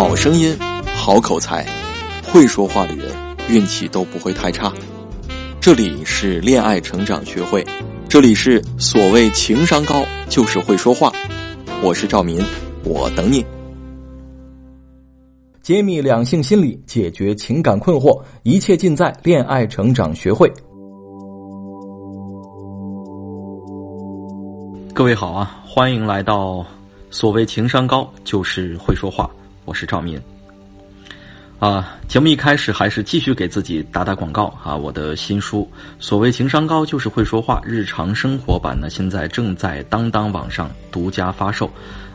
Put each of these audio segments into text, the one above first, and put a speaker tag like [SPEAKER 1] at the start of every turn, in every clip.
[SPEAKER 1] 好声音，好口才，会说话的人运气都不会太差。这里是恋爱成长学会，这里是所谓情商高就是会说话。我是赵民，我等你。
[SPEAKER 2] 揭秘两性心理，解决情感困惑，一切尽在恋爱成长学会。各位好啊，欢迎来到所谓情商高就是会说话。我是赵民。啊，节目一开始还是继续给自己打打广告啊！我的新书《所谓情商高就是会说话》日常生活版呢，现在正在当当网上独家发售，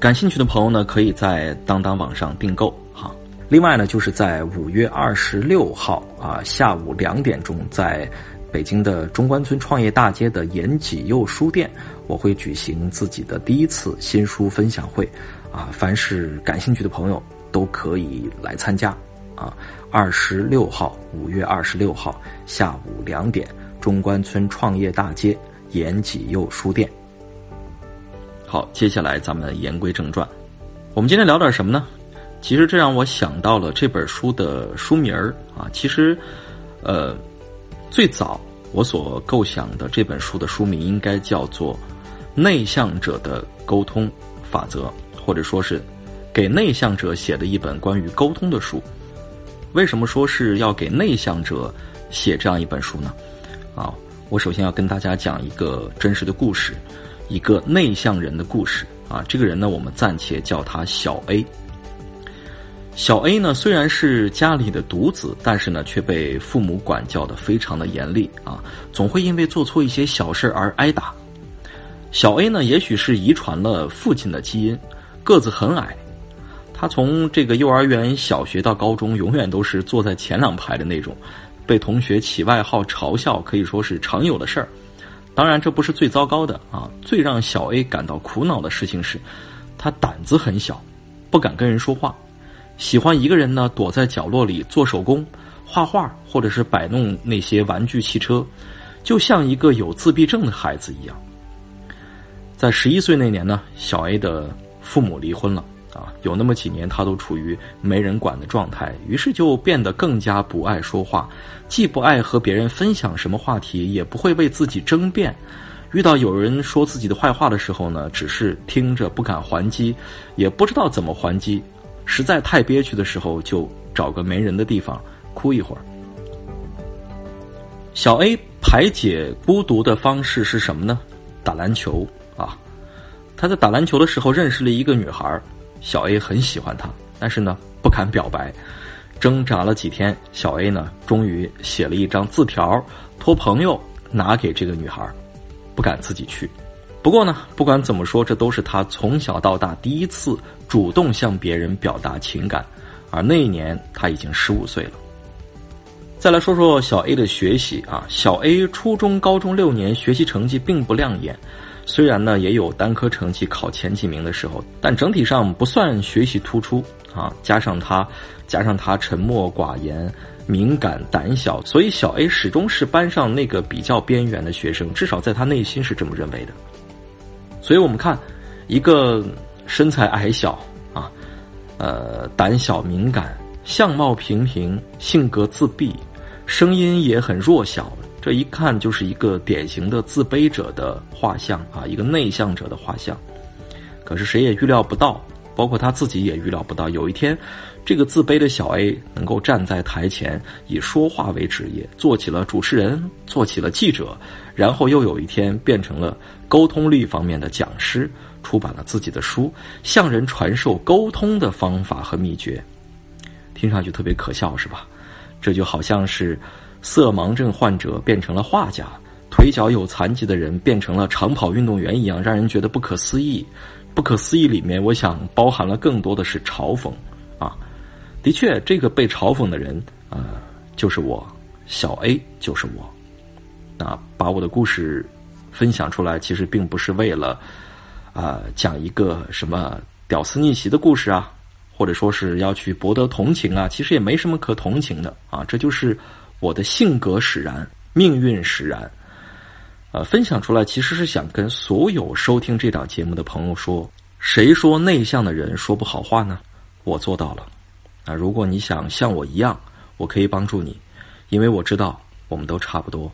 [SPEAKER 2] 感兴趣的朋友呢，可以在当当网上订购哈。另外呢，就是在五月二十六号啊下午两点钟，在北京的中关村创业大街的延吉佑书店，我会举行自己的第一次新书分享会啊！凡是感兴趣的朋友。都可以来参加，啊，二十六号，五月二十六号下午两点，中关村创业大街延吉佑书店。好，接下来咱们言归正传，我们今天聊点什么呢？其实这让我想到了这本书的书名儿啊，其实，呃，最早我所构想的这本书的书名应该叫做《内向者的沟通法则》，或者说是。给内向者写的一本关于沟通的书，为什么说是要给内向者写这样一本书呢？啊，我首先要跟大家讲一个真实的故事，一个内向人的故事啊。这个人呢，我们暂且叫他小 A。小 A 呢，虽然是家里的独子，但是呢，却被父母管教的非常的严厉啊，总会因为做错一些小事而挨打。小 A 呢，也许是遗传了父亲的基因，个子很矮。他从这个幼儿园、小学到高中，永远都是坐在前两排的那种，被同学起外号、嘲笑，可以说是常有的事儿。当然，这不是最糟糕的啊！最让小 A 感到苦恼的事情是，他胆子很小，不敢跟人说话，喜欢一个人呢，躲在角落里做手工、画画，或者是摆弄那些玩具汽车，就像一个有自闭症的孩子一样。在十一岁那年呢，小 A 的父母离婚了。啊，有那么几年，他都处于没人管的状态，于是就变得更加不爱说话，既不爱和别人分享什么话题，也不会为自己争辩。遇到有人说自己的坏话的时候呢，只是听着不敢还击，也不知道怎么还击。实在太憋屈的时候，就找个没人的地方哭一会儿。小 A 排解孤独的方式是什么呢？打篮球啊！他在打篮球的时候认识了一个女孩。小 A 很喜欢他，但是呢不敢表白，挣扎了几天，小 A 呢终于写了一张字条，托朋友拿给这个女孩，不敢自己去。不过呢，不管怎么说，这都是他从小到大第一次主动向别人表达情感，而那一年他已经十五岁了。再来说说小 A 的学习啊，小 A 初中、高中六年学习成绩并不亮眼。虽然呢也有单科成绩考前几名的时候，但整体上不算学习突出啊。加上他，加上他沉默寡言、敏感胆小，所以小 A 始终是班上那个比较边缘的学生，至少在他内心是这么认为的。所以我们看，一个身材矮小啊，呃，胆小敏感、相貌平平、性格自闭、声音也很弱小。这一看就是一个典型的自卑者的画像啊，一个内向者的画像。可是谁也预料不到，包括他自己也预料不到，有一天，这个自卑的小 A 能够站在台前，以说话为职业，做起了主持人，做起了记者，然后又有一天变成了沟通力方面的讲师，出版了自己的书，向人传授沟通的方法和秘诀。听上去特别可笑，是吧？这就好像是。色盲症患者变成了画家，腿脚有残疾的人变成了长跑运动员一样，让人觉得不可思议。不可思议里面，我想包含了更多的是嘲讽啊。的确，这个被嘲讽的人，呃，就是我，小 A 就是我。那把我的故事分享出来，其实并不是为了啊讲一个什么屌丝逆袭的故事啊，或者说是要去博得同情啊，其实也没什么可同情的啊，这就是。我的性格使然，命运使然，呃，分享出来其实是想跟所有收听这档节目的朋友说：谁说内向的人说不好话呢？我做到了，啊，如果你想像我一样，我可以帮助你，因为我知道我们都差不多。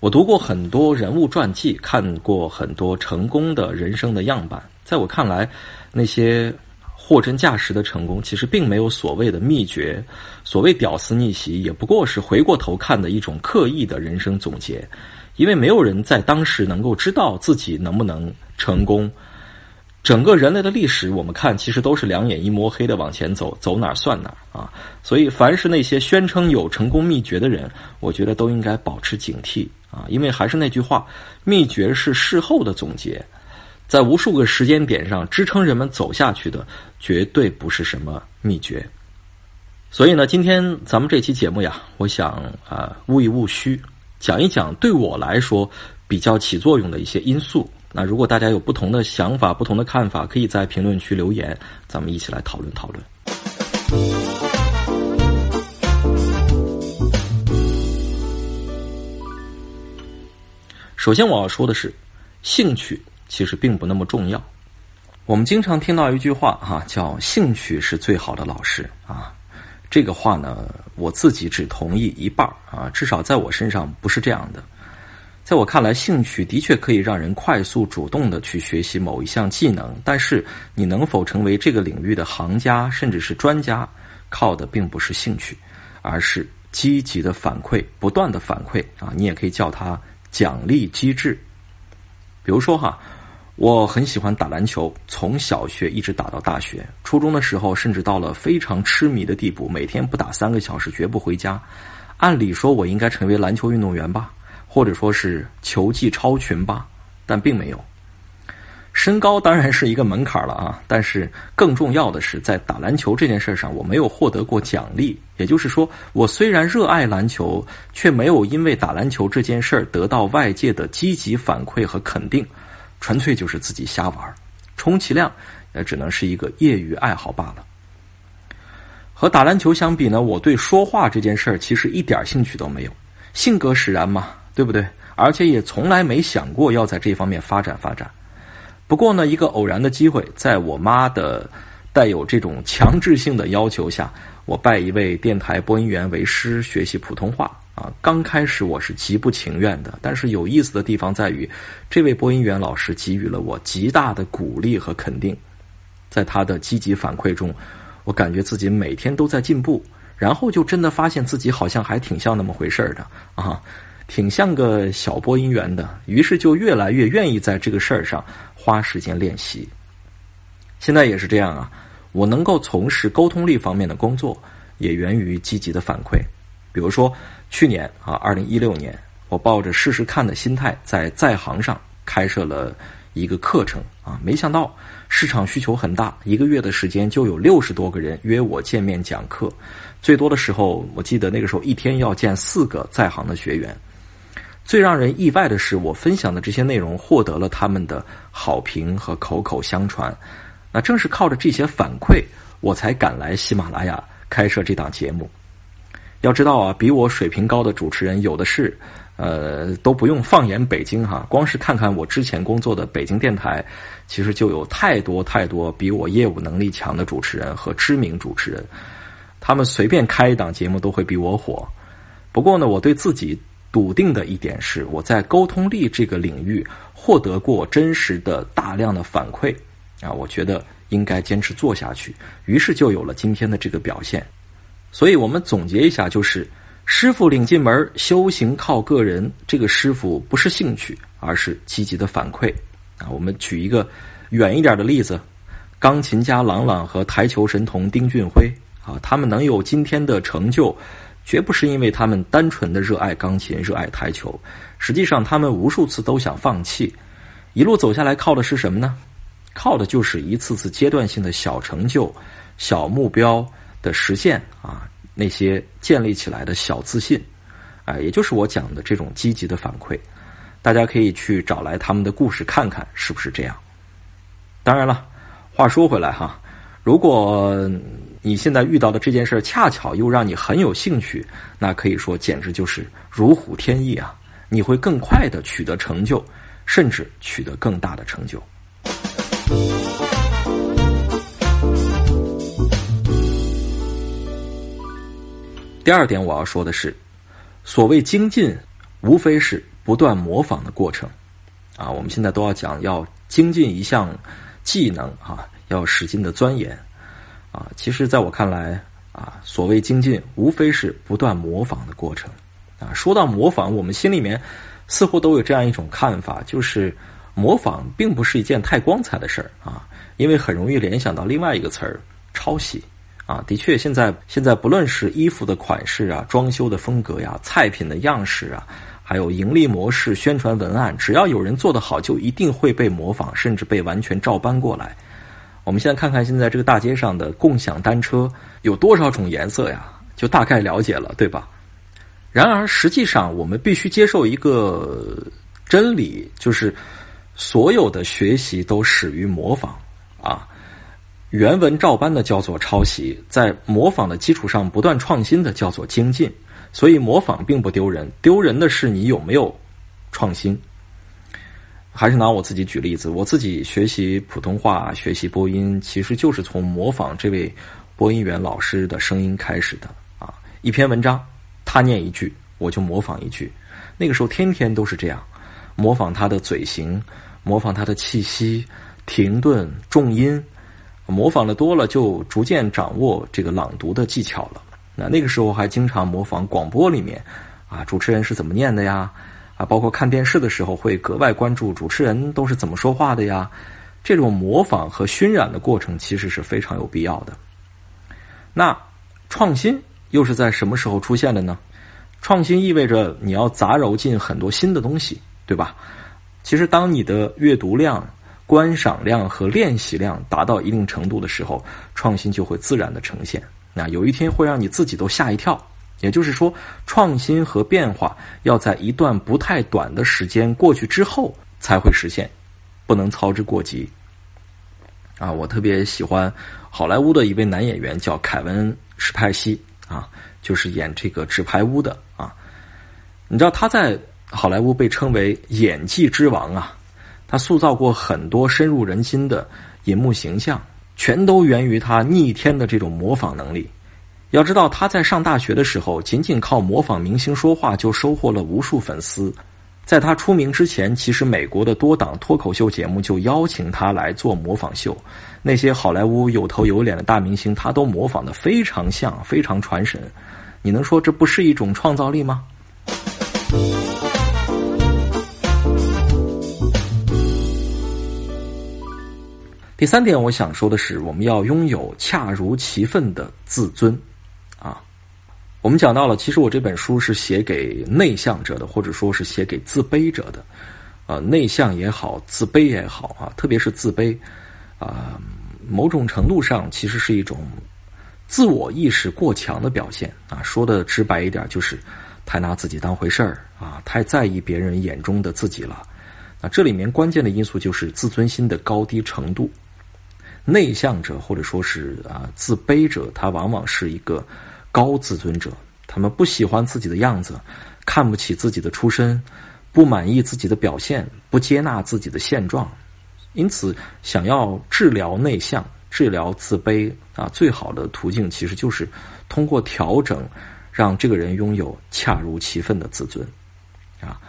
[SPEAKER 2] 我读过很多人物传记，看过很多成功的人生的样板，在我看来，那些货真价实的成功，其实并没有所谓的秘诀，所谓屌丝逆袭，也不过是回过头看的一种刻意的人生总结。因为没有人在当时能够知道自己能不能成功。整个人类的历史，我们看其实都是两眼一摸黑的往前走，走哪算哪啊！所以，凡是那些宣称有成功秘诀的人，我觉得都应该保持警惕啊！因为还是那句话，秘诀是事后的总结，在无数个时间点上支撑人们走下去的，绝对不是什么秘诀。所以呢，今天咱们这期节目呀，我想啊，务一务虚。讲一讲对我来说比较起作用的一些因素。那如果大家有不同的想法、不同的看法，可以在评论区留言，咱们一起来讨论讨论。首先我要说的是，兴趣其实并不那么重要。我们经常听到一句话哈，叫“兴趣是最好的老师”啊。这个话呢，我自己只同意一半啊，至少在我身上不是这样的。在我看来，兴趣的确可以让人快速、主动的去学习某一项技能，但是你能否成为这个领域的行家，甚至是专家，靠的并不是兴趣，而是积极的反馈、不断的反馈啊，你也可以叫它奖励机制。比如说哈。我很喜欢打篮球，从小学一直打到大学。初中的时候，甚至到了非常痴迷的地步，每天不打三个小时绝不回家。按理说，我应该成为篮球运动员吧，或者说是球技超群吧，但并没有。身高当然是一个门槛了啊，但是更重要的是，在打篮球这件事上，我没有获得过奖励。也就是说，我虽然热爱篮球，却没有因为打篮球这件事得到外界的积极反馈和肯定。纯粹就是自己瞎玩充其量也只能是一个业余爱好罢了。和打篮球相比呢，我对说话这件事儿其实一点兴趣都没有，性格使然嘛，对不对？而且也从来没想过要在这方面发展发展。不过呢，一个偶然的机会，在我妈的带有这种强制性的要求下，我拜一位电台播音员为师，学习普通话。啊，刚开始我是极不情愿的，但是有意思的地方在于，这位播音员老师给予了我极大的鼓励和肯定，在他的积极反馈中，我感觉自己每天都在进步，然后就真的发现自己好像还挺像那么回事的啊，挺像个小播音员的，于是就越来越愿意在这个事儿上花时间练习。现在也是这样啊，我能够从事沟通力方面的工作，也源于积极的反馈，比如说。去年啊，二零一六年，我抱着试试看的心态，在在行上开设了一个课程啊，没想到市场需求很大，一个月的时间就有六十多个人约我见面讲课，最多的时候，我记得那个时候一天要见四个在行的学员。最让人意外的是，我分享的这些内容获得了他们的好评和口口相传。那正是靠着这些反馈，我才赶来喜马拉雅开设这档节目。要知道啊，比我水平高的主持人有的是，呃，都不用放眼北京哈，光是看看我之前工作的北京电台，其实就有太多太多比我业务能力强的主持人和知名主持人，他们随便开一档节目都会比我火。不过呢，我对自己笃定的一点是，我在沟通力这个领域获得过真实的大量的反馈啊，我觉得应该坚持做下去，于是就有了今天的这个表现。所以我们总结一下，就是师傅领进门，修行靠个人。这个师傅不是兴趣，而是积极的反馈。啊，我们举一个远一点的例子：钢琴家郎朗和台球神童丁俊晖啊，他们能有今天的成就，绝不是因为他们单纯的热爱钢琴、热爱台球。实际上，他们无数次都想放弃，一路走下来，靠的是什么呢？靠的就是一次次阶段性的小成就、小目标。的实现啊，那些建立起来的小自信，啊，也就是我讲的这种积极的反馈，大家可以去找来他们的故事看看是不是这样。当然了，话说回来哈，如果你现在遇到的这件事恰巧又让你很有兴趣，那可以说简直就是如虎添翼啊！你会更快的取得成就，甚至取得更大的成就。第二点我要说的是，所谓精进，无非是不断模仿的过程。啊，我们现在都要讲要精进一项技能啊，要使劲的钻研啊。其实，在我看来啊，所谓精进，无非是不断模仿的过程啊。说到模仿，我们心里面似乎都有这样一种看法，就是模仿并不是一件太光彩的事儿啊，因为很容易联想到另外一个词儿——抄袭。啊，的确，现在现在不论是衣服的款式啊、装修的风格呀、菜品的样式啊，还有盈利模式、宣传文案，只要有人做得好，就一定会被模仿，甚至被完全照搬过来。我们现在看看现在这个大街上的共享单车有多少种颜色呀？就大概了解了，对吧？然而，实际上我们必须接受一个真理，就是所有的学习都始于模仿啊。原文照搬的叫做抄袭，在模仿的基础上不断创新的叫做精进。所以模仿并不丢人，丢人的是你有没有创新。还是拿我自己举例子，我自己学习普通话、学习播音，其实就是从模仿这位播音员老师的声音开始的啊。一篇文章，他念一句，我就模仿一句。那个时候天天都是这样，模仿他的嘴型，模仿他的气息、停顿、重音。模仿的多了，就逐渐掌握这个朗读的技巧了。那那个时候还经常模仿广播里面，啊，主持人是怎么念的呀？啊，包括看电视的时候会格外关注主持人都是怎么说话的呀。这种模仿和熏染的过程其实是非常有必要的。那创新又是在什么时候出现的呢？创新意味着你要杂糅进很多新的东西，对吧？其实当你的阅读量。观赏量和练习量达到一定程度的时候，创新就会自然的呈现。那有一天会让你自己都吓一跳。也就是说，创新和变化要在一段不太短的时间过去之后才会实现，不能操之过急。啊，我特别喜欢好莱坞的一位男演员，叫凯文·史派西啊，就是演这个《纸牌屋》的啊。你知道他在好莱坞被称为演技之王啊。他塑造过很多深入人心的银幕形象，全都源于他逆天的这种模仿能力。要知道，他在上大学的时候，仅仅靠模仿明星说话就收获了无数粉丝。在他出名之前，其实美国的多档脱口秀节目就邀请他来做模仿秀，那些好莱坞有头有脸的大明星，他都模仿的非常像，非常传神。你能说这不是一种创造力吗？第三点，我想说的是，我们要拥有恰如其分的自尊，啊，我们讲到了，其实我这本书是写给内向者的，或者说是写给自卑者的，啊，内向也好，自卑也好啊，特别是自卑，啊，某种程度上其实是一种自我意识过强的表现。啊，说的直白一点，就是太拿自己当回事儿啊，太在意别人眼中的自己了，啊，这里面关键的因素就是自尊心的高低程度。内向者或者说是啊自卑者，他往往是一个高自尊者。他们不喜欢自己的样子，看不起自己的出身，不满意自己的表现，不接纳自己的现状。因此，想要治疗内向、治疗自卑啊，最好的途径其实就是通过调整，让这个人拥有恰如其分的自尊啊，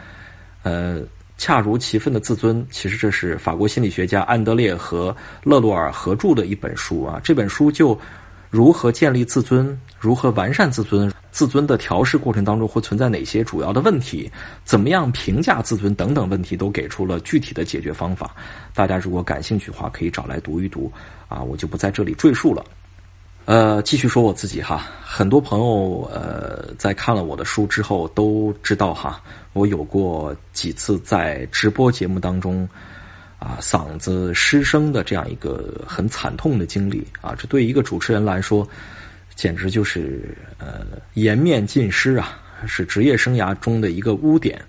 [SPEAKER 2] 呃。恰如其分的自尊，其实这是法国心理学家安德烈和勒洛尔合著的一本书啊。这本书就如何建立自尊，如何完善自尊，自尊的调试过程当中会存在哪些主要的问题，怎么样评价自尊等等问题，都给出了具体的解决方法。大家如果感兴趣的话，可以找来读一读啊，我就不在这里赘述了。呃，继续说我自己哈，很多朋友呃在看了我的书之后都知道哈，我有过几次在直播节目当中啊嗓子失声的这样一个很惨痛的经历啊，这对一个主持人来说简直就是呃颜面尽失啊，是职业生涯中的一个污点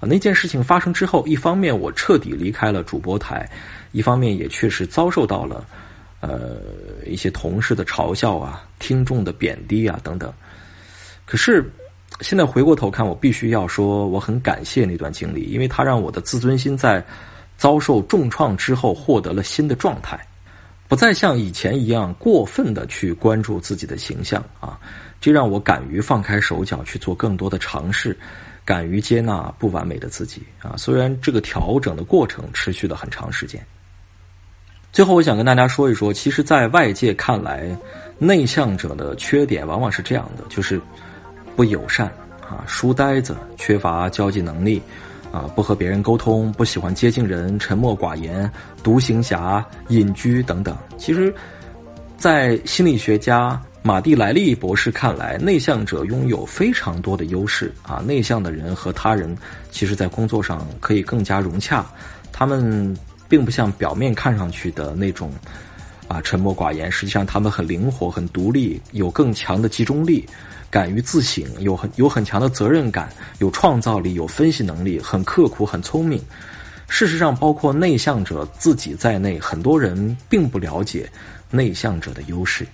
[SPEAKER 2] 啊。那件事情发生之后，一方面我彻底离开了主播台，一方面也确实遭受到了。呃，一些同事的嘲笑啊，听众的贬低啊，等等。可是现在回过头看，我必须要说，我很感谢那段经历，因为它让我的自尊心在遭受重创之后获得了新的状态。不再像以前一样过分的去关注自己的形象啊，这让我敢于放开手脚去做更多的尝试，敢于接纳不完美的自己啊。虽然这个调整的过程持续了很长时间。最后，我想跟大家说一说，其实，在外界看来，内向者的缺点往往是这样的，就是不友善啊，书呆子，缺乏交际能力。啊，不和别人沟通，不喜欢接近人，沉默寡言，独行侠，隐居等等。其实，在心理学家马蒂莱利博士看来，内向者拥有非常多的优势啊。内向的人和他人，其实在工作上可以更加融洽。他们并不像表面看上去的那种啊沉默寡言，实际上他们很灵活、很独立，有更强的集中力。敢于自省，有很有很强的责任感，有创造力，有分析能力，很刻苦，很聪明。事实上，包括内向者自己在内，很多人并不了解内向者的优势。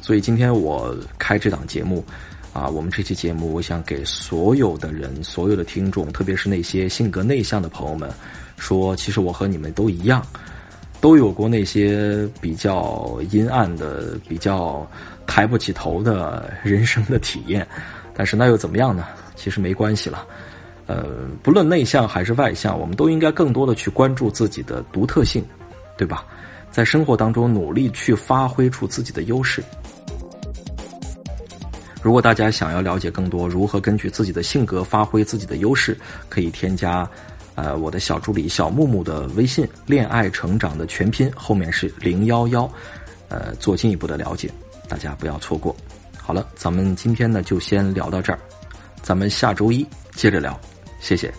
[SPEAKER 2] 所以今天我开这档节目，啊，我们这期节目，我想给所有的人，所有的听众，特别是那些性格内向的朋友们，说，其实我和你们都一样，都有过那些比较阴暗的，比较。抬不起头的人生的体验，但是那又怎么样呢？其实没关系了。呃，不论内向还是外向，我们都应该更多的去关注自己的独特性，对吧？在生活当中努力去发挥出自己的优势。如果大家想要了解更多如何根据自己的性格发挥自己的优势，可以添加呃我的小助理小木木的微信“恋爱成长”的全拼后面是零幺幺，呃，做进一步的了解。大家不要错过。好了，咱们今天呢就先聊到这儿，咱们下周一接着聊，谢谢。